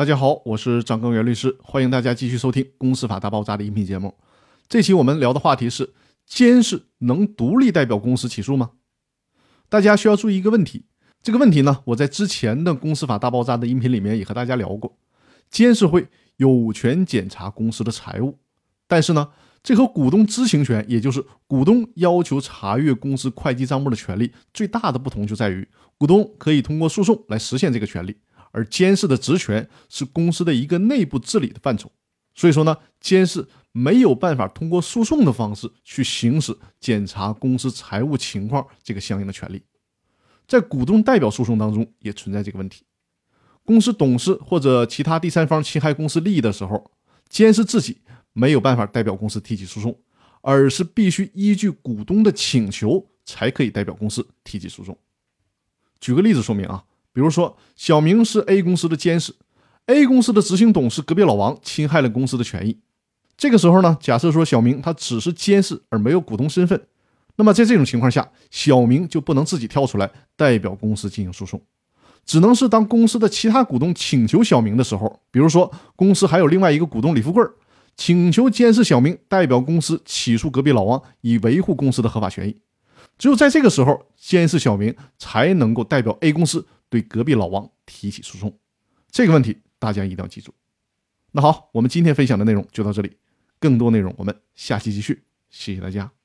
大家好，我是张根源律师，欢迎大家继续收听《公司法大爆炸》的音频节目。这期我们聊的话题是：监事能独立代表公司起诉吗？大家需要注意一个问题，这个问题呢，我在之前的《公司法大爆炸》的音频里面也和大家聊过。监事会有权检查公司的财务，但是呢，这和股东知情权，也就是股东要求查阅公司会计账目的权利，最大的不同就在于，股东可以通过诉讼来实现这个权利。而监事的职权是公司的一个内部治理的范畴，所以说呢，监事没有办法通过诉讼的方式去行使检查公司财务情况这个相应的权利。在股东代表诉讼当中也存在这个问题，公司董事或者其他第三方侵害公司利益的时候，监事自己没有办法代表公司提起诉讼，而是必须依据股东的请求才可以代表公司提起诉讼。举个例子说明啊。比如说，小明是 A 公司的监事，A 公司的执行董事隔壁老王侵害了公司的权益。这个时候呢，假设说小明他只是监事而没有股东身份，那么在这种情况下，小明就不能自己跳出来代表公司进行诉讼，只能是当公司的其他股东请求小明的时候，比如说公司还有另外一个股东李富贵，请求监事小明代表公司起诉隔壁老王，以维护公司的合法权益。只有在这个时候，监事小明才能够代表 A 公司。对隔壁老王提起诉讼，这个问题大家一定要记住。那好，我们今天分享的内容就到这里，更多内容我们下期继续。谢谢大家。